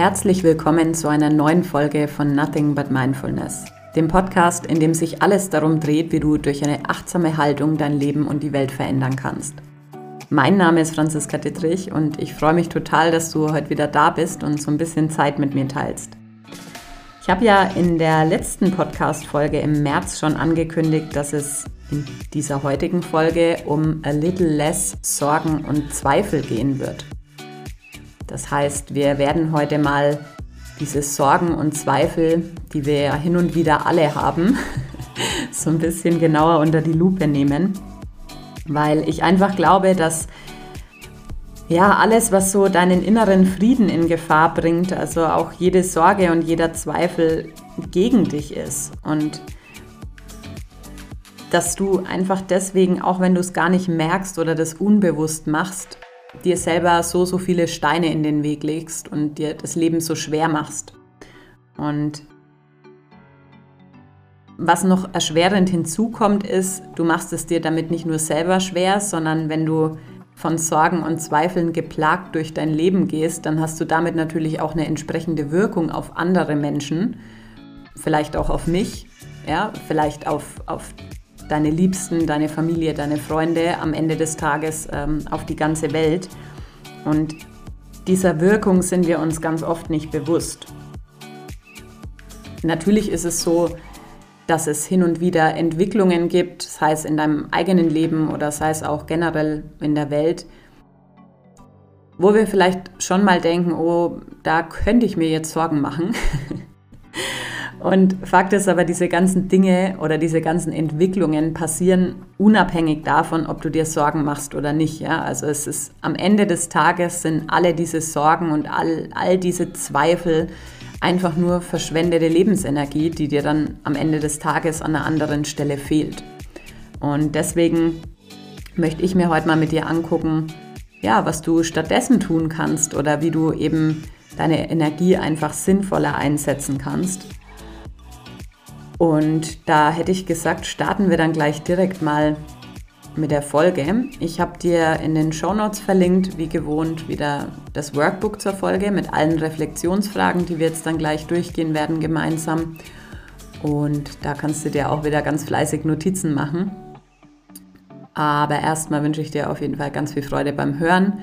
Herzlich willkommen zu einer neuen Folge von Nothing But Mindfulness, dem Podcast, in dem sich alles darum dreht, wie du durch eine achtsame Haltung dein Leben und die Welt verändern kannst. Mein Name ist Franziska Dittrich und ich freue mich total, dass du heute wieder da bist und so ein bisschen Zeit mit mir teilst. Ich habe ja in der letzten Podcast-Folge im März schon angekündigt, dass es in dieser heutigen Folge um a little less Sorgen und Zweifel gehen wird. Das heißt, wir werden heute mal diese Sorgen und Zweifel, die wir ja hin und wieder alle haben, so ein bisschen genauer unter die Lupe nehmen, weil ich einfach glaube, dass ja, alles, was so deinen inneren Frieden in Gefahr bringt, also auch jede Sorge und jeder Zweifel gegen dich ist. Und dass du einfach deswegen, auch wenn du es gar nicht merkst oder das unbewusst machst, dir selber so, so viele Steine in den Weg legst und dir das Leben so schwer machst. Und was noch erschwerend hinzukommt, ist, du machst es dir damit nicht nur selber schwer, sondern wenn du von Sorgen und Zweifeln geplagt durch dein Leben gehst, dann hast du damit natürlich auch eine entsprechende Wirkung auf andere Menschen, vielleicht auch auf mich, ja, vielleicht auf, auf deine Liebsten, deine Familie, deine Freunde am Ende des Tages ähm, auf die ganze Welt. Und dieser Wirkung sind wir uns ganz oft nicht bewusst. Natürlich ist es so, dass es hin und wieder Entwicklungen gibt, sei es in deinem eigenen Leben oder sei es auch generell in der Welt, wo wir vielleicht schon mal denken, oh, da könnte ich mir jetzt Sorgen machen. Und Fakt ist aber, diese ganzen Dinge oder diese ganzen Entwicklungen passieren unabhängig davon, ob du dir Sorgen machst oder nicht. Ja? Also es ist am Ende des Tages sind alle diese Sorgen und all, all diese Zweifel einfach nur verschwendete Lebensenergie, die dir dann am Ende des Tages an einer anderen Stelle fehlt. Und deswegen möchte ich mir heute mal mit dir angucken, ja, was du stattdessen tun kannst oder wie du eben deine Energie einfach sinnvoller einsetzen kannst und da hätte ich gesagt, starten wir dann gleich direkt mal mit der Folge. Ich habe dir in den Show Notes verlinkt, wie gewohnt, wieder das Workbook zur Folge mit allen Reflexionsfragen, die wir jetzt dann gleich durchgehen werden gemeinsam. Und da kannst du dir auch wieder ganz fleißig Notizen machen. Aber erstmal wünsche ich dir auf jeden Fall ganz viel Freude beim Hören.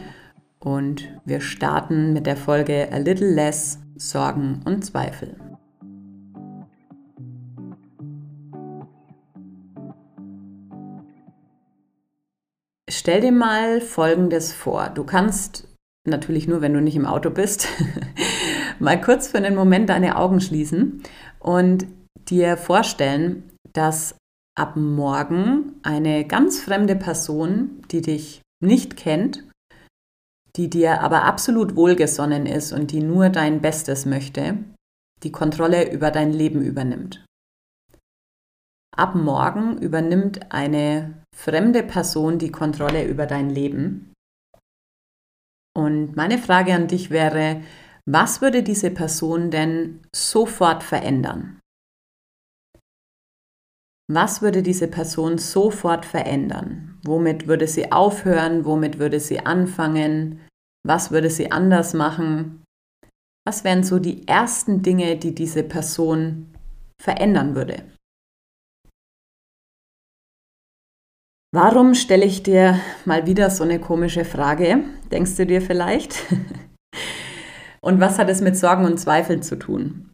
Und wir starten mit der Folge A Little Less Sorgen und Zweifel. Stell dir mal Folgendes vor. Du kannst natürlich nur, wenn du nicht im Auto bist, mal kurz für einen Moment deine Augen schließen und dir vorstellen, dass ab morgen eine ganz fremde Person, die dich nicht kennt, die dir aber absolut wohlgesonnen ist und die nur dein Bestes möchte, die Kontrolle über dein Leben übernimmt. Ab morgen übernimmt eine fremde Person die Kontrolle über dein Leben. Und meine Frage an dich wäre, was würde diese Person denn sofort verändern? Was würde diese Person sofort verändern? Womit würde sie aufhören? Womit würde sie anfangen? Was würde sie anders machen? Was wären so die ersten Dinge, die diese Person verändern würde? Warum stelle ich dir mal wieder so eine komische Frage? Denkst du dir vielleicht? Und was hat es mit Sorgen und Zweifeln zu tun?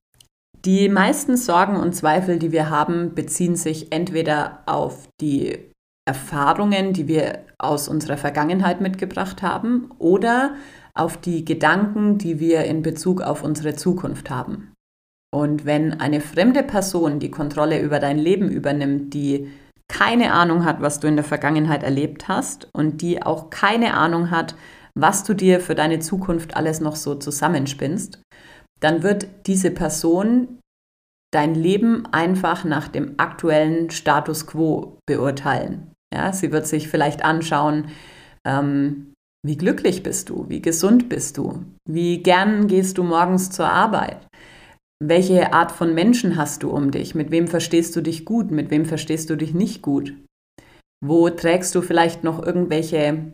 Die meisten Sorgen und Zweifel, die wir haben, beziehen sich entweder auf die Erfahrungen, die wir aus unserer Vergangenheit mitgebracht haben, oder auf die Gedanken, die wir in Bezug auf unsere Zukunft haben. Und wenn eine fremde Person die Kontrolle über dein Leben übernimmt, die keine Ahnung hat, was du in der Vergangenheit erlebt hast und die auch keine Ahnung hat, was du dir für deine Zukunft alles noch so zusammenspinnst, dann wird diese Person dein Leben einfach nach dem aktuellen Status quo beurteilen. Ja, sie wird sich vielleicht anschauen, ähm, wie glücklich bist du, wie gesund bist du, wie gern gehst du morgens zur Arbeit, welche Art von Menschen hast du um dich? Mit wem verstehst du dich gut? Mit wem verstehst du dich nicht gut? Wo trägst du vielleicht noch irgendwelche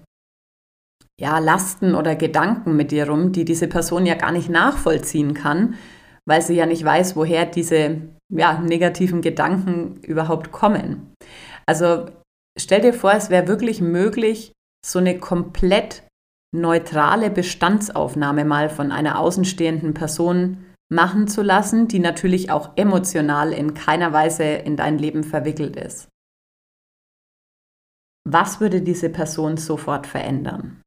ja, Lasten oder Gedanken mit dir rum, die diese Person ja gar nicht nachvollziehen kann, weil sie ja nicht weiß, woher diese ja, negativen Gedanken überhaupt kommen. Also stell dir vor, es wäre wirklich möglich, so eine komplett neutrale Bestandsaufnahme mal von einer außenstehenden Person machen zu lassen, die natürlich auch emotional in keiner Weise in dein Leben verwickelt ist. Was würde diese Person sofort verändern?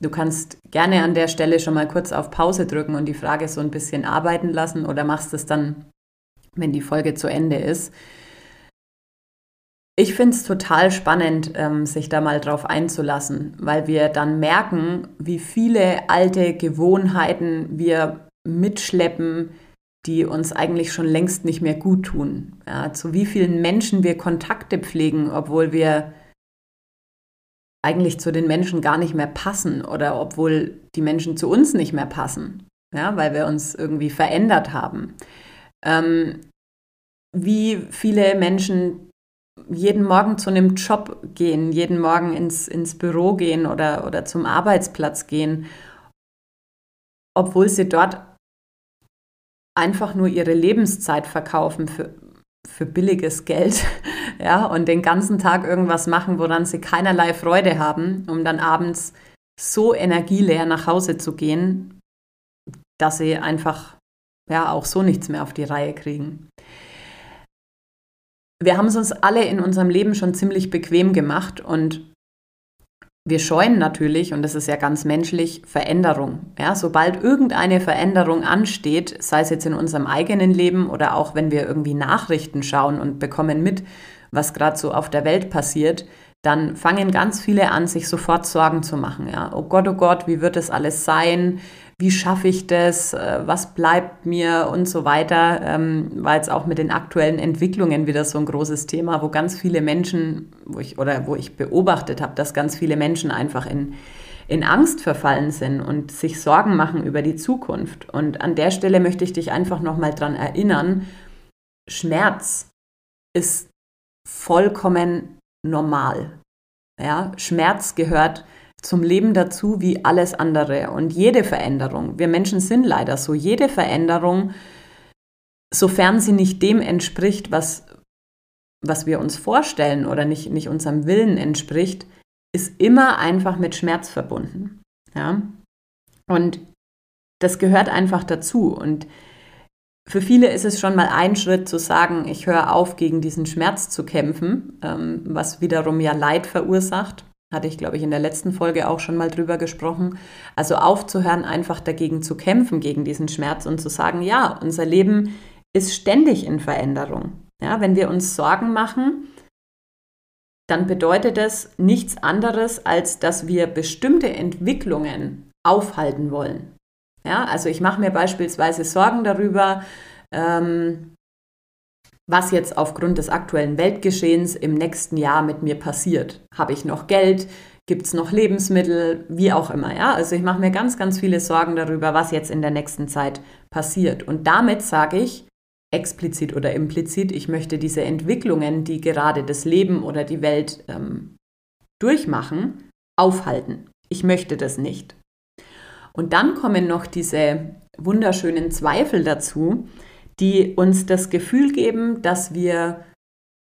Du kannst gerne an der Stelle schon mal kurz auf Pause drücken und die Frage so ein bisschen arbeiten lassen oder machst es dann, wenn die Folge zu Ende ist. Ich finde es total spannend, ähm, sich da mal drauf einzulassen, weil wir dann merken, wie viele alte Gewohnheiten wir mitschleppen, die uns eigentlich schon längst nicht mehr gut tun. Ja, zu wie vielen Menschen wir Kontakte pflegen, obwohl wir eigentlich zu den Menschen gar nicht mehr passen oder obwohl die Menschen zu uns nicht mehr passen, ja, weil wir uns irgendwie verändert haben. Ähm, wie viele Menschen jeden Morgen zu einem Job gehen, jeden Morgen ins, ins Büro gehen oder, oder zum Arbeitsplatz gehen, obwohl sie dort einfach nur ihre Lebenszeit verkaufen für, für billiges Geld ja, und den ganzen Tag irgendwas machen, woran sie keinerlei Freude haben, um dann abends so energieleer nach Hause zu gehen, dass sie einfach ja auch so nichts mehr auf die Reihe kriegen. Wir haben es uns alle in unserem Leben schon ziemlich bequem gemacht und wir scheuen natürlich, und das ist ja ganz menschlich, Veränderung. Ja, sobald irgendeine Veränderung ansteht, sei es jetzt in unserem eigenen Leben oder auch wenn wir irgendwie Nachrichten schauen und bekommen mit, was gerade so auf der Welt passiert, dann fangen ganz viele an, sich sofort Sorgen zu machen. Ja, oh Gott, oh Gott, wie wird das alles sein? Wie schaffe ich das? Äh, was bleibt mir und so weiter? Ähm, war jetzt auch mit den aktuellen Entwicklungen wieder so ein großes Thema, wo ganz viele Menschen, wo ich oder wo ich beobachtet habe, dass ganz viele Menschen einfach in in Angst verfallen sind und sich Sorgen machen über die Zukunft. Und an der Stelle möchte ich dich einfach nochmal dran erinnern, Schmerz ist vollkommen normal. Ja, Schmerz gehört zum Leben dazu wie alles andere und jede Veränderung. Wir Menschen sind leider so. Jede Veränderung, sofern sie nicht dem entspricht, was, was wir uns vorstellen oder nicht, nicht unserem Willen entspricht, ist immer einfach mit Schmerz verbunden. Ja? Und das gehört einfach dazu. Und für viele ist es schon mal ein Schritt zu sagen, ich höre auf, gegen diesen Schmerz zu kämpfen, ähm, was wiederum ja Leid verursacht. Hatte ich, glaube ich, in der letzten Folge auch schon mal drüber gesprochen. Also aufzuhören, einfach dagegen zu kämpfen, gegen diesen Schmerz und zu sagen, ja, unser Leben ist ständig in Veränderung. Ja, wenn wir uns Sorgen machen, dann bedeutet das nichts anderes, als dass wir bestimmte Entwicklungen aufhalten wollen. Ja, also ich mache mir beispielsweise Sorgen darüber, ähm, was jetzt aufgrund des aktuellen Weltgeschehens im nächsten Jahr mit mir passiert. Habe ich noch Geld? Gibt es noch Lebensmittel? Wie auch immer. Ja? Also ich mache mir ganz, ganz viele Sorgen darüber, was jetzt in der nächsten Zeit passiert. Und damit sage ich explizit oder implizit, ich möchte diese Entwicklungen, die gerade das Leben oder die Welt ähm, durchmachen, aufhalten. Ich möchte das nicht. Und dann kommen noch diese wunderschönen Zweifel dazu, die uns das Gefühl geben, dass wir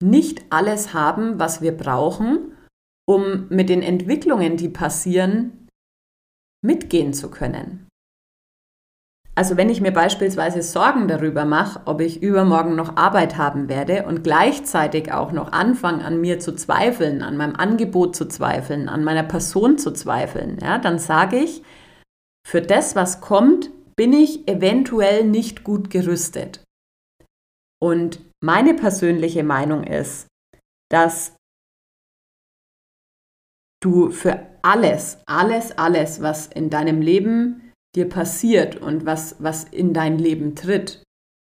nicht alles haben, was wir brauchen, um mit den Entwicklungen, die passieren, mitgehen zu können. Also wenn ich mir beispielsweise Sorgen darüber mache, ob ich übermorgen noch Arbeit haben werde und gleichzeitig auch noch anfange an mir zu zweifeln, an meinem Angebot zu zweifeln, an meiner Person zu zweifeln, ja, dann sage ich, für das, was kommt, bin ich eventuell nicht gut gerüstet. Und meine persönliche Meinung ist, dass du für alles, alles, alles, was in deinem Leben dir passiert und was, was in dein Leben tritt,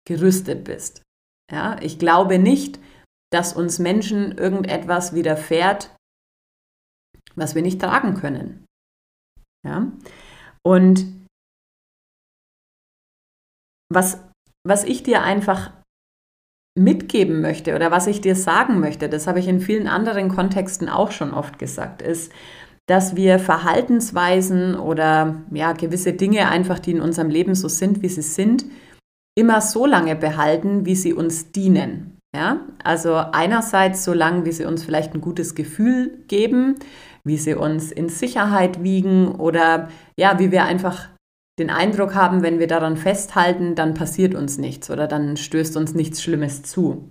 gerüstet bist. Ja, ich glaube nicht, dass uns Menschen irgendetwas widerfährt, was wir nicht tragen können. Ja? Und was, was ich dir einfach mitgeben möchte oder was ich dir sagen möchte, das habe ich in vielen anderen Kontexten auch schon oft gesagt, ist, dass wir Verhaltensweisen oder ja, gewisse Dinge einfach, die in unserem Leben so sind, wie sie sind, immer so lange behalten, wie sie uns dienen. Ja? Also einerseits so lange, wie sie uns vielleicht ein gutes Gefühl geben, wie sie uns in Sicherheit wiegen oder ja, wie wir einfach den Eindruck haben, wenn wir daran festhalten, dann passiert uns nichts oder dann stößt uns nichts Schlimmes zu.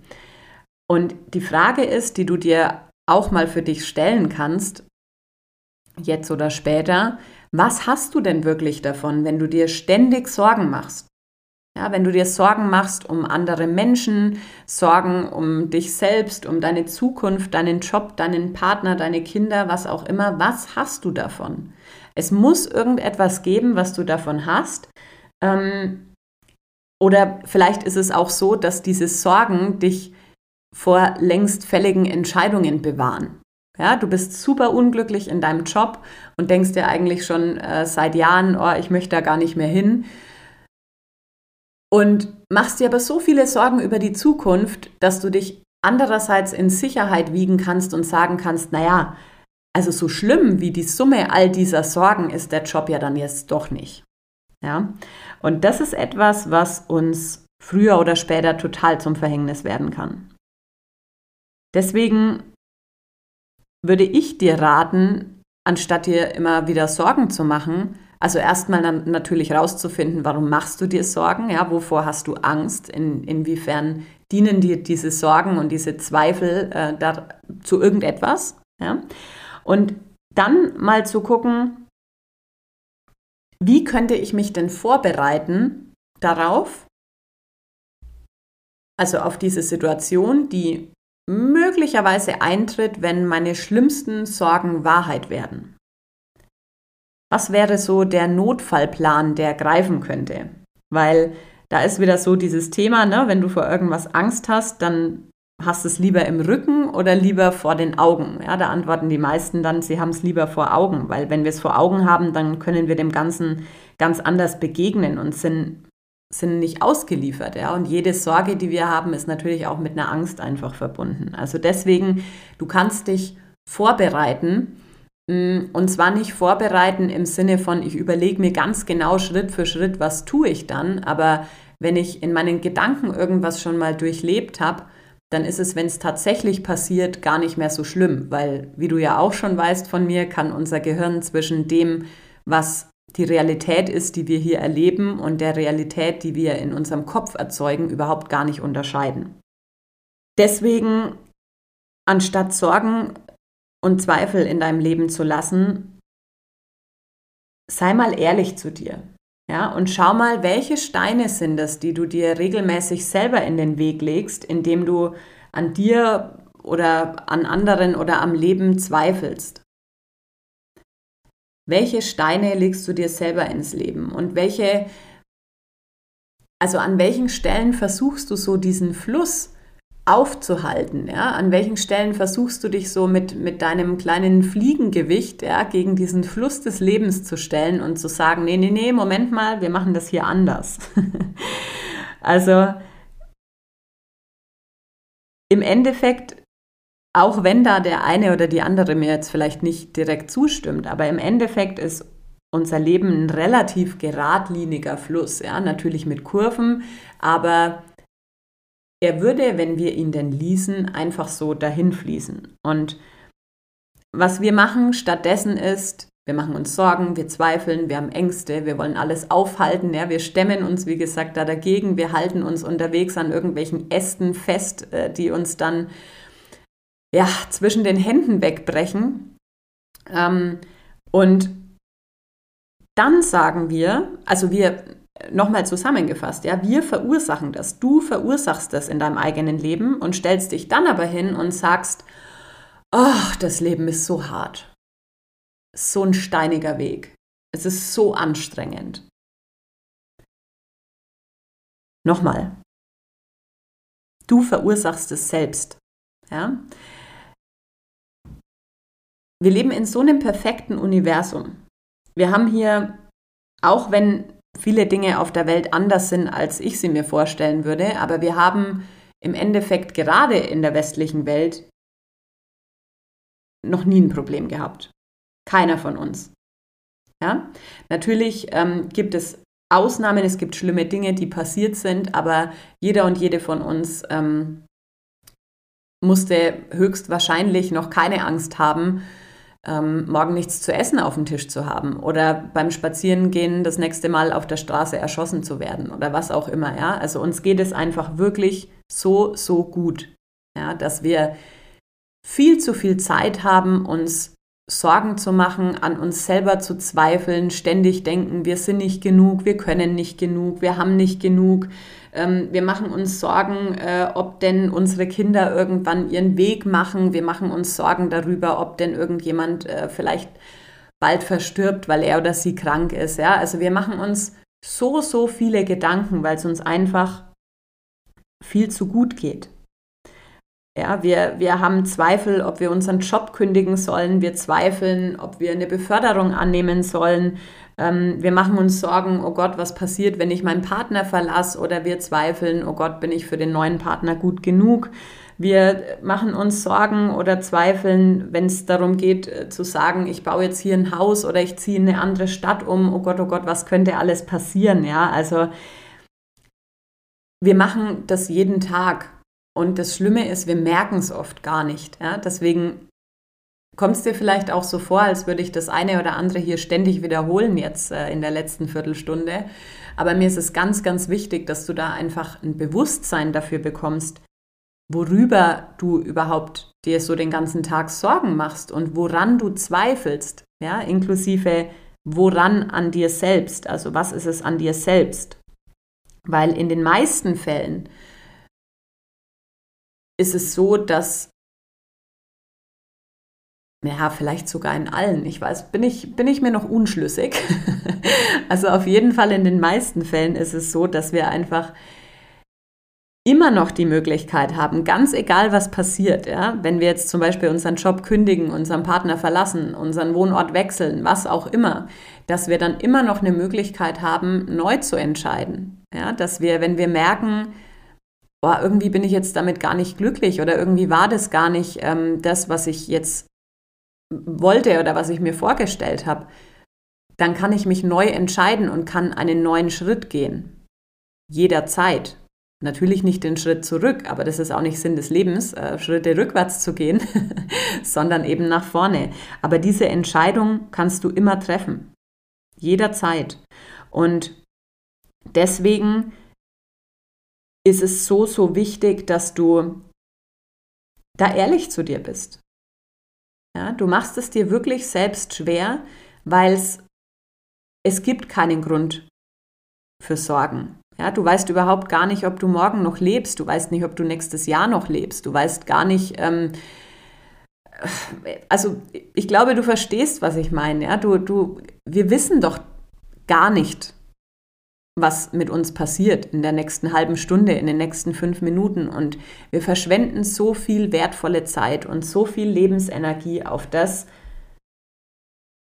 Und die Frage ist, die du dir auch mal für dich stellen kannst, jetzt oder später, was hast du denn wirklich davon, wenn du dir ständig Sorgen machst? Ja, wenn du dir Sorgen machst um andere Menschen, Sorgen um dich selbst, um deine Zukunft, deinen Job, deinen Partner, deine Kinder, was auch immer, was hast du davon? Es muss irgendetwas geben, was du davon hast. Ähm, oder vielleicht ist es auch so, dass diese Sorgen dich vor längst fälligen Entscheidungen bewahren. Ja, du bist super unglücklich in deinem Job und denkst dir eigentlich schon äh, seit Jahren, oh, ich möchte da gar nicht mehr hin. Und machst dir aber so viele Sorgen über die Zukunft, dass du dich andererseits in Sicherheit wiegen kannst und sagen kannst, naja, also so schlimm wie die Summe all dieser Sorgen ist der Job ja dann jetzt doch nicht. Ja? Und das ist etwas, was uns früher oder später total zum Verhängnis werden kann. Deswegen würde ich dir raten, anstatt dir immer wieder Sorgen zu machen, also erstmal natürlich rauszufinden, warum machst du dir Sorgen, ja, wovor hast du Angst, in, inwiefern dienen dir diese Sorgen und diese Zweifel äh, da, zu irgendetwas, ja. Und dann mal zu gucken, wie könnte ich mich denn vorbereiten darauf, also auf diese Situation, die möglicherweise eintritt, wenn meine schlimmsten Sorgen Wahrheit werden. Was wäre so der Notfallplan, der greifen könnte? Weil da ist wieder so dieses Thema, ne? wenn du vor irgendwas Angst hast, dann hast du es lieber im Rücken oder lieber vor den Augen? Ja, da antworten die meisten dann, sie haben es lieber vor Augen, weil wenn wir es vor Augen haben, dann können wir dem Ganzen ganz anders begegnen und sind sind nicht ausgeliefert. Ja? Und jede Sorge, die wir haben, ist natürlich auch mit einer Angst einfach verbunden. Also deswegen, du kannst dich vorbereiten. Mm, und zwar nicht vorbereiten im Sinne von, ich überlege mir ganz genau Schritt für Schritt, was tue ich dann. Aber wenn ich in meinen Gedanken irgendwas schon mal durchlebt habe, dann ist es, wenn es tatsächlich passiert, gar nicht mehr so schlimm. Weil, wie du ja auch schon weißt von mir, kann unser Gehirn zwischen dem, was die Realität ist, die wir hier erleben und der Realität, die wir in unserem Kopf erzeugen, überhaupt gar nicht unterscheiden. Deswegen, anstatt Sorgen und Zweifel in deinem Leben zu lassen, sei mal ehrlich zu dir. Ja, und schau mal, welche Steine sind es, die du dir regelmäßig selber in den Weg legst, indem du an dir oder an anderen oder am Leben zweifelst. Welche Steine legst du dir selber ins Leben und welche, also an welchen Stellen versuchst du so diesen Fluss aufzuhalten? Ja? An welchen Stellen versuchst du dich so mit, mit deinem kleinen Fliegengewicht ja, gegen diesen Fluss des Lebens zu stellen und zu sagen, nee, nee, nee, Moment mal, wir machen das hier anders. also im Endeffekt auch wenn da der eine oder die andere mir jetzt vielleicht nicht direkt zustimmt, aber im Endeffekt ist unser Leben ein relativ geradliniger Fluss, ja, natürlich mit Kurven, aber er würde, wenn wir ihn denn ließen, einfach so dahin fließen. Und was wir machen stattdessen ist, wir machen uns Sorgen, wir zweifeln, wir haben Ängste, wir wollen alles aufhalten, ja, wir stemmen uns, wie gesagt, da dagegen, wir halten uns unterwegs an irgendwelchen Ästen fest, äh, die uns dann ja, zwischen den Händen wegbrechen. Ähm, und dann sagen wir, also wir, nochmal zusammengefasst, ja, wir verursachen das. Du verursachst das in deinem eigenen Leben und stellst dich dann aber hin und sagst, ach, das Leben ist so hart. So ein steiniger Weg. Es ist so anstrengend. Nochmal. Du verursachst es selbst. Ja? wir leben in so einem perfekten Universum. Wir haben hier, auch wenn viele Dinge auf der Welt anders sind, als ich sie mir vorstellen würde, aber wir haben im Endeffekt gerade in der westlichen Welt noch nie ein Problem gehabt. Keiner von uns. Ja? Natürlich ähm, gibt es Ausnahmen, es gibt schlimme Dinge, die passiert sind, aber jeder und jede von uns ähm, musste höchstwahrscheinlich noch keine Angst haben, ähm, morgen nichts zu essen auf dem Tisch zu haben oder beim Spazierengehen das nächste Mal auf der Straße erschossen zu werden oder was auch immer. Ja? Also uns geht es einfach wirklich so, so gut, ja? dass wir viel zu viel Zeit haben, uns Sorgen zu machen, an uns selber zu zweifeln, ständig denken, wir sind nicht genug, wir können nicht genug, wir haben nicht genug. Ähm, wir machen uns Sorgen, äh, ob denn unsere Kinder irgendwann ihren Weg machen. Wir machen uns Sorgen darüber, ob denn irgendjemand äh, vielleicht bald verstirbt, weil er oder sie krank ist. Ja? Also wir machen uns so, so viele Gedanken, weil es uns einfach viel zu gut geht. Ja, wir, wir haben Zweifel, ob wir unseren Job kündigen sollen. Wir zweifeln, ob wir eine Beförderung annehmen sollen. Ähm, wir machen uns Sorgen, oh Gott, was passiert, wenn ich meinen Partner verlasse? Oder wir zweifeln, oh Gott, bin ich für den neuen Partner gut genug? Wir machen uns Sorgen oder zweifeln, wenn es darum geht äh, zu sagen, ich baue jetzt hier ein Haus oder ich ziehe in eine andere Stadt um. Oh Gott, oh Gott, was könnte alles passieren? Ja, also wir machen das jeden Tag und das Schlimme ist, wir merken es oft gar nicht. Ja? Deswegen kommt es dir vielleicht auch so vor, als würde ich das eine oder andere hier ständig wiederholen jetzt äh, in der letzten Viertelstunde. Aber mir ist es ganz, ganz wichtig, dass du da einfach ein Bewusstsein dafür bekommst, worüber du überhaupt dir so den ganzen Tag Sorgen machst und woran du zweifelst, ja, inklusive woran an dir selbst, also was ist es an dir selbst? Weil in den meisten Fällen ist es so, dass ja, vielleicht sogar in allen. Ich weiß, bin ich, bin ich mir noch unschlüssig. also auf jeden Fall in den meisten Fällen ist es so, dass wir einfach immer noch die Möglichkeit haben, ganz egal was passiert, ja, wenn wir jetzt zum Beispiel unseren Job kündigen, unseren Partner verlassen, unseren Wohnort wechseln, was auch immer, dass wir dann immer noch eine Möglichkeit haben, neu zu entscheiden. Ja, dass wir, wenn wir merken, boah, irgendwie bin ich jetzt damit gar nicht glücklich oder irgendwie war das gar nicht ähm, das, was ich jetzt wollte oder was ich mir vorgestellt habe, dann kann ich mich neu entscheiden und kann einen neuen Schritt gehen. Jederzeit. Natürlich nicht den Schritt zurück, aber das ist auch nicht Sinn des Lebens, äh, Schritte rückwärts zu gehen, sondern eben nach vorne. Aber diese Entscheidung kannst du immer treffen. Jederzeit. Und deswegen ist es so, so wichtig, dass du da ehrlich zu dir bist. Ja, du machst es dir wirklich selbst schwer, weil es, gibt keinen Grund für Sorgen. Ja, du weißt überhaupt gar nicht, ob du morgen noch lebst. Du weißt nicht, ob du nächstes Jahr noch lebst. Du weißt gar nicht, ähm, also ich glaube, du verstehst, was ich meine. Ja, du, du, wir wissen doch gar nicht, was mit uns passiert in der nächsten halben Stunde, in den nächsten fünf Minuten. Und wir verschwenden so viel wertvolle Zeit und so viel Lebensenergie auf das,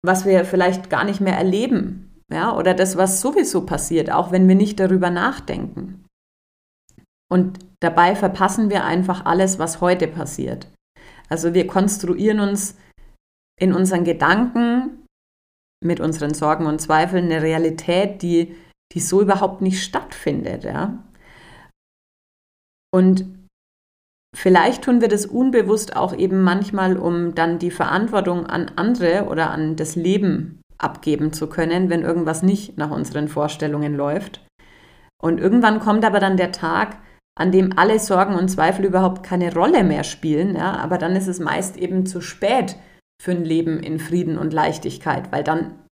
was wir vielleicht gar nicht mehr erleben. Ja, oder das, was sowieso passiert, auch wenn wir nicht darüber nachdenken. Und dabei verpassen wir einfach alles, was heute passiert. Also wir konstruieren uns in unseren Gedanken mit unseren Sorgen und Zweifeln eine Realität, die die so überhaupt nicht stattfindet. Ja? Und vielleicht tun wir das unbewusst auch eben manchmal, um dann die Verantwortung an andere oder an das Leben abgeben zu können, wenn irgendwas nicht nach unseren Vorstellungen läuft. Und irgendwann kommt aber dann der Tag, an dem alle Sorgen und Zweifel überhaupt keine Rolle mehr spielen, ja, aber dann ist es meist eben zu spät für ein Leben in Frieden und Leichtigkeit, weil dann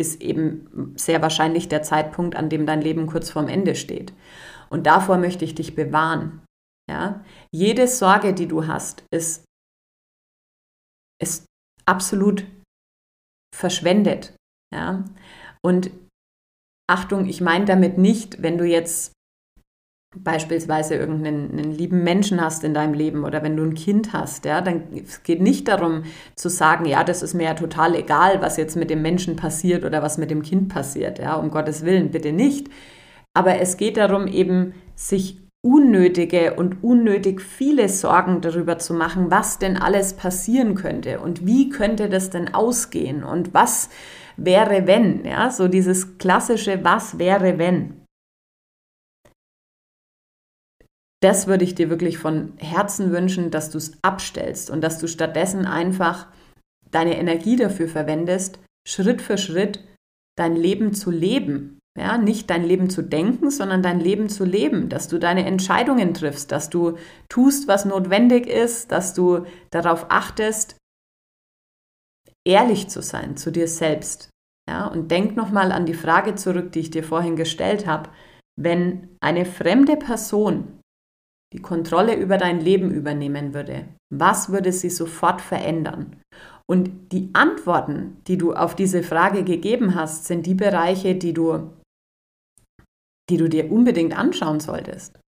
ist eben sehr wahrscheinlich der Zeitpunkt, an dem dein Leben kurz vorm Ende steht. Und davor möchte ich dich bewahren. Ja? Jede Sorge, die du hast, ist, ist absolut verschwendet. Ja? Und Achtung, ich meine damit nicht, wenn du jetzt beispielsweise irgendeinen lieben Menschen hast in deinem Leben oder wenn du ein Kind hast, ja, dann es geht nicht darum zu sagen, ja, das ist mir ja total egal, was jetzt mit dem Menschen passiert oder was mit dem Kind passiert, ja, um Gottes Willen, bitte nicht. Aber es geht darum, eben sich unnötige und unnötig viele Sorgen darüber zu machen, was denn alles passieren könnte und wie könnte das denn ausgehen und was wäre wenn, ja, so dieses klassische was wäre wenn. Das würde ich dir wirklich von Herzen wünschen, dass du es abstellst und dass du stattdessen einfach deine Energie dafür verwendest, Schritt für Schritt dein Leben zu leben ja, nicht dein Leben zu denken, sondern dein Leben zu leben, dass du deine Entscheidungen triffst, dass du tust, was notwendig ist, dass du darauf achtest, ehrlich zu sein zu dir selbst. Ja, und denk nochmal an die Frage zurück, die ich dir vorhin gestellt habe. Wenn eine fremde Person die Kontrolle über dein Leben übernehmen würde, was würde sie sofort verändern? Und die Antworten, die du auf diese Frage gegeben hast, sind die Bereiche, die du die du dir unbedingt anschauen solltest.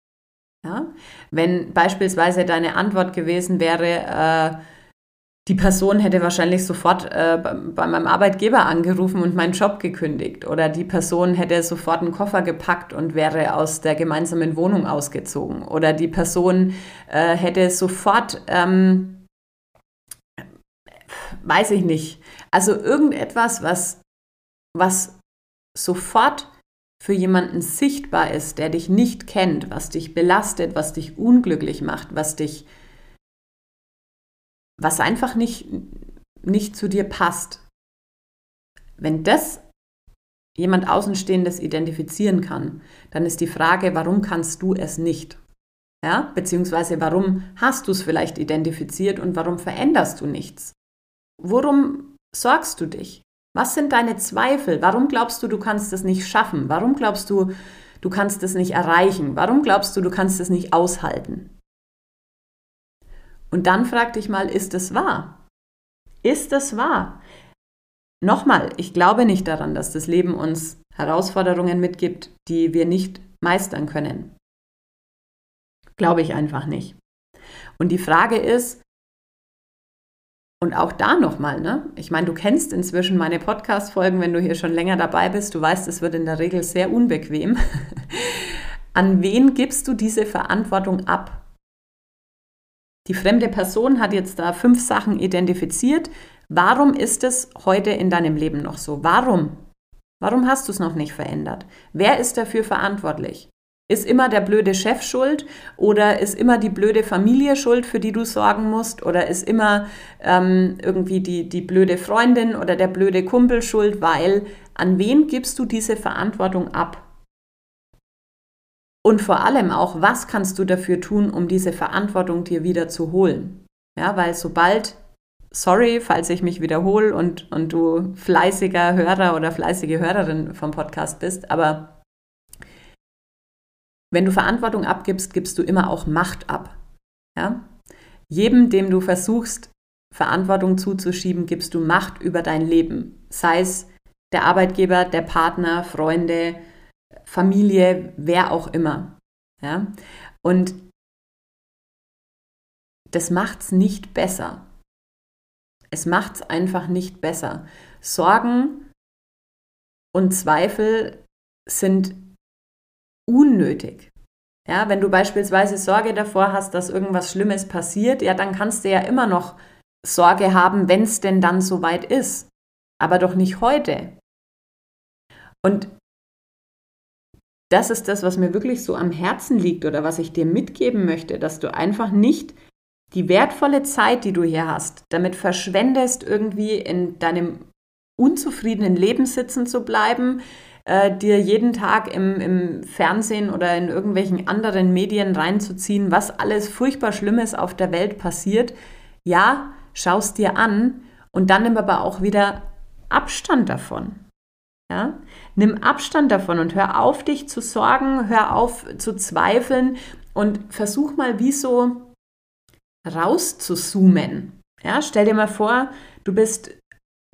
Ja? Wenn beispielsweise deine Antwort gewesen wäre, äh, die Person hätte wahrscheinlich sofort äh, bei meinem Arbeitgeber angerufen und meinen Job gekündigt. Oder die Person hätte sofort einen Koffer gepackt und wäre aus der gemeinsamen Wohnung ausgezogen. Oder die Person äh, hätte sofort, ähm, weiß ich nicht, also irgendetwas, was, was sofort für jemanden sichtbar ist, der dich nicht kennt, was dich belastet, was dich unglücklich macht, was dich, was einfach nicht, nicht zu dir passt. Wenn das jemand Außenstehendes identifizieren kann, dann ist die Frage, warum kannst du es nicht? Ja, beziehungsweise warum hast du es vielleicht identifiziert und warum veränderst du nichts? Worum sorgst du dich? Was sind deine Zweifel? Warum glaubst du, du kannst es nicht schaffen? Warum glaubst du, du kannst es nicht erreichen? Warum glaubst du, du kannst es nicht aushalten? Und dann frag dich mal, ist es wahr? Ist es wahr? Nochmal, ich glaube nicht daran, dass das Leben uns Herausforderungen mitgibt, die wir nicht meistern können. Glaube ich einfach nicht. Und die Frage ist, und auch da nochmal, ne? Ich meine, du kennst inzwischen meine Podcast-Folgen, wenn du hier schon länger dabei bist. Du weißt, es wird in der Regel sehr unbequem. An wen gibst du diese Verantwortung ab? Die fremde Person hat jetzt da fünf Sachen identifiziert. Warum ist es heute in deinem Leben noch so? Warum? Warum hast du es noch nicht verändert? Wer ist dafür verantwortlich? Ist immer der blöde Chef schuld oder ist immer die blöde Familie schuld, für die du sorgen musst? Oder ist immer ähm, irgendwie die, die blöde Freundin oder der blöde Kumpel schuld? Weil an wen gibst du diese Verantwortung ab? Und vor allem auch, was kannst du dafür tun, um diese Verantwortung dir wieder zu holen? Ja, weil sobald, sorry, falls ich mich wiederhole und, und du fleißiger Hörer oder fleißige Hörerin vom Podcast bist, aber wenn du Verantwortung abgibst, gibst du immer auch Macht ab. Ja? Jedem, dem du versuchst, Verantwortung zuzuschieben, gibst du Macht über dein Leben. Sei es der Arbeitgeber, der Partner, Freunde, Familie, wer auch immer. Ja? Und das macht es nicht besser. Es macht es einfach nicht besser. Sorgen und Zweifel sind unnötig. Ja, wenn du beispielsweise Sorge davor hast, dass irgendwas Schlimmes passiert, ja, dann kannst du ja immer noch Sorge haben, wenn es denn dann soweit ist. Aber doch nicht heute. Und das ist das, was mir wirklich so am Herzen liegt oder was ich dir mitgeben möchte, dass du einfach nicht die wertvolle Zeit, die du hier hast, damit verschwendest, irgendwie in deinem unzufriedenen Leben sitzen zu bleiben, äh, dir jeden Tag im, im Fernsehen oder in irgendwelchen anderen Medien reinzuziehen, was alles furchtbar Schlimmes auf der Welt passiert. Ja, schaust dir an und dann nimm aber auch wieder Abstand davon. Ja? Nimm Abstand davon und hör auf, dich zu sorgen, hör auf zu zweifeln und versuch mal wie so rauszuzoomen. Ja, stell dir mal vor, du bist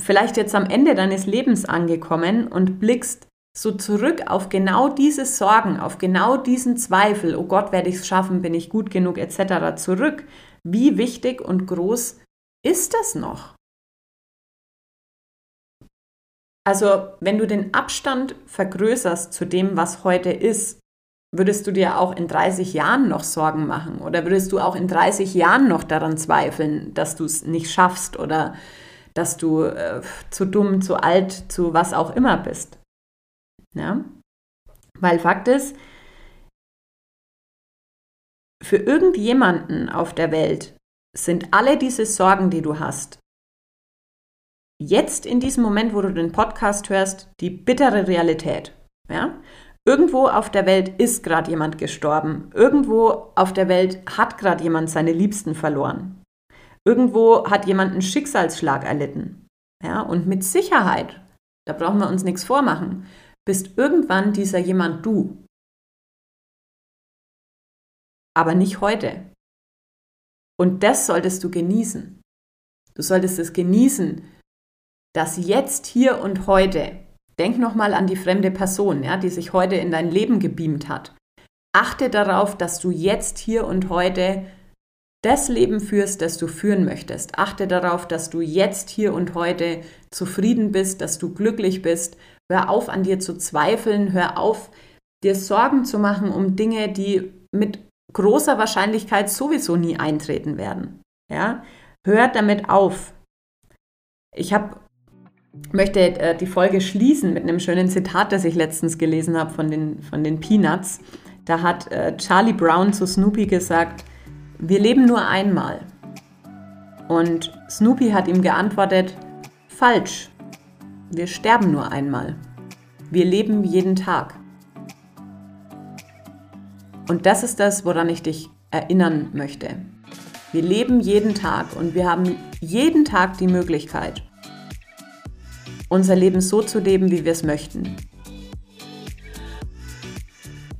vielleicht jetzt am Ende deines Lebens angekommen und blickst so zurück auf genau diese Sorgen, auf genau diesen Zweifel, oh Gott, werde ich es schaffen, bin ich gut genug etc. zurück. Wie wichtig und groß ist das noch? Also, wenn du den Abstand vergrößerst zu dem, was heute ist, würdest du dir auch in 30 Jahren noch Sorgen machen? Oder würdest du auch in 30 Jahren noch daran zweifeln, dass du es nicht schaffst oder dass du äh, zu dumm, zu alt, zu was auch immer bist? Ja? Weil Fakt ist, für irgendjemanden auf der Welt sind alle diese Sorgen, die du hast, jetzt in diesem Moment, wo du den Podcast hörst, die bittere Realität. Ja? Irgendwo auf der Welt ist gerade jemand gestorben. Irgendwo auf der Welt hat gerade jemand seine Liebsten verloren. Irgendwo hat jemand einen Schicksalsschlag erlitten. Ja? Und mit Sicherheit, da brauchen wir uns nichts vormachen, bist irgendwann dieser jemand du. Aber nicht heute. Und das solltest du genießen. Du solltest es genießen, dass jetzt, hier und heute, denk nochmal an die fremde Person, ja, die sich heute in dein Leben gebeamt hat. Achte darauf, dass du jetzt, hier und heute das Leben führst, das du führen möchtest. Achte darauf, dass du jetzt, hier und heute zufrieden bist, dass du glücklich bist. Hör auf, an dir zu zweifeln. Hör auf, dir Sorgen zu machen um Dinge, die mit großer Wahrscheinlichkeit sowieso nie eintreten werden. Ja? Hör damit auf. Ich habe möchte äh, die Folge schließen mit einem schönen Zitat, das ich letztens gelesen habe von den, von den Peanuts. Da hat äh, Charlie Brown zu Snoopy gesagt, wir leben nur einmal. Und Snoopy hat ihm geantwortet, falsch, wir sterben nur einmal. Wir leben jeden Tag. Und das ist das, woran ich dich erinnern möchte. Wir leben jeden Tag und wir haben jeden Tag die Möglichkeit, unser Leben so zu leben, wie wir es möchten.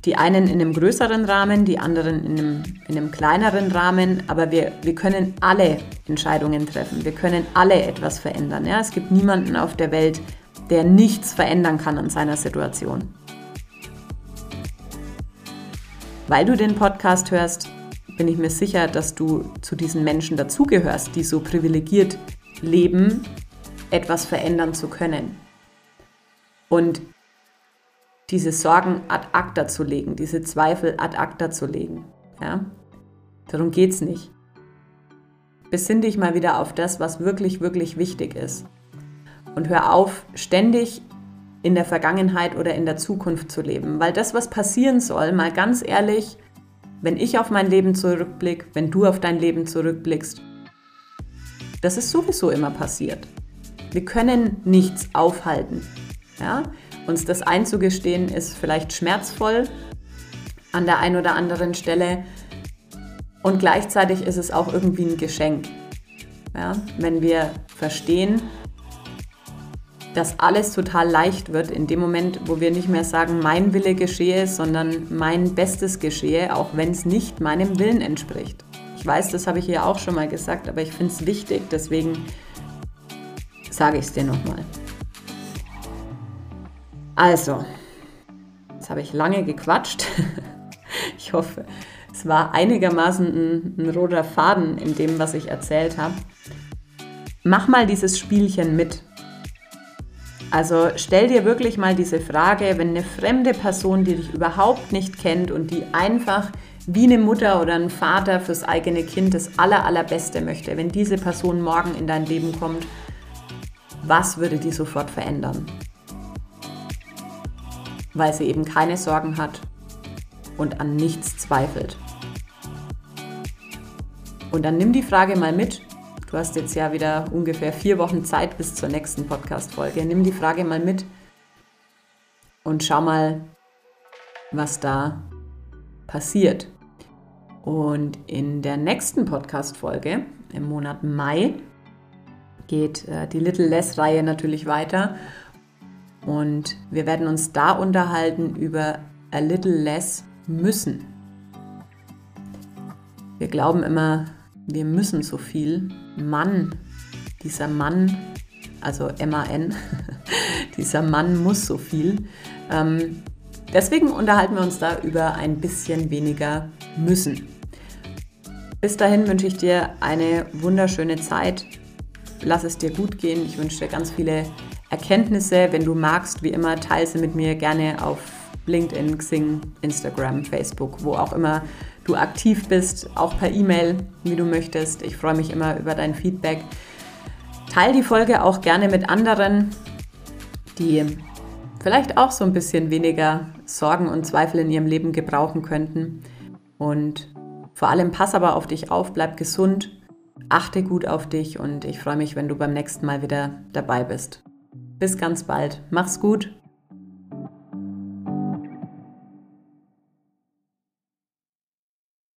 Die einen in einem größeren Rahmen, die anderen in einem, in einem kleineren Rahmen, aber wir, wir können alle Entscheidungen treffen. Wir können alle etwas verändern. Ja? Es gibt niemanden auf der Welt, der nichts verändern kann an seiner Situation. Weil du den Podcast hörst, bin ich mir sicher, dass du zu diesen Menschen dazugehörst, die so privilegiert leben etwas verändern zu können. Und diese Sorgen ad acta zu legen, diese Zweifel ad acta zu legen. Ja? Darum geht es nicht. Besinn dich mal wieder auf das, was wirklich, wirklich wichtig ist. Und hör auf, ständig in der Vergangenheit oder in der Zukunft zu leben. Weil das, was passieren soll, mal ganz ehrlich, wenn ich auf mein Leben zurückblicke, wenn du auf dein Leben zurückblickst, das ist sowieso immer passiert. Wir können nichts aufhalten. Ja? Uns das einzugestehen ist vielleicht schmerzvoll an der einen oder anderen Stelle und gleichzeitig ist es auch irgendwie ein Geschenk. Ja? Wenn wir verstehen, dass alles total leicht wird in dem Moment, wo wir nicht mehr sagen, mein Wille geschehe, sondern mein Bestes geschehe, auch wenn es nicht meinem Willen entspricht. Ich weiß, das habe ich hier auch schon mal gesagt, aber ich finde es wichtig, deswegen sage ich es dir nochmal. Also, jetzt habe ich lange gequatscht. Ich hoffe, es war einigermaßen ein, ein roter Faden in dem, was ich erzählt habe. Mach mal dieses Spielchen mit. Also stell dir wirklich mal diese Frage, wenn eine fremde Person, die dich überhaupt nicht kennt und die einfach wie eine Mutter oder ein Vater fürs eigene Kind das aller, allerbeste möchte, wenn diese Person morgen in dein Leben kommt was würde die sofort verändern? Weil sie eben keine Sorgen hat und an nichts zweifelt. Und dann nimm die Frage mal mit. Du hast jetzt ja wieder ungefähr vier Wochen Zeit bis zur nächsten Podcast-Folge. Nimm die Frage mal mit und schau mal, was da passiert. Und in der nächsten Podcast-Folge im Monat Mai geht äh, die Little Less-Reihe natürlich weiter. Und wir werden uns da unterhalten über A Little Less müssen. Wir glauben immer, wir müssen so viel. Mann, dieser Mann, also M-A-N, dieser Mann muss so viel. Ähm, deswegen unterhalten wir uns da über ein bisschen weniger müssen. Bis dahin wünsche ich dir eine wunderschöne Zeit lass es dir gut gehen. Ich wünsche dir ganz viele Erkenntnisse. Wenn du magst, wie immer, teile sie mit mir gerne auf LinkedIn, Xing, Instagram, Facebook, wo auch immer du aktiv bist, auch per E-Mail, wie du möchtest. Ich freue mich immer über dein Feedback. Teil die Folge auch gerne mit anderen, die vielleicht auch so ein bisschen weniger Sorgen und Zweifel in ihrem Leben gebrauchen könnten. Und vor allem pass aber auf dich auf, bleib gesund, achte gut auf dich und ich freue mich, wenn du beim nächsten Mal wieder dabei bist. Bis ganz bald. Mach's gut.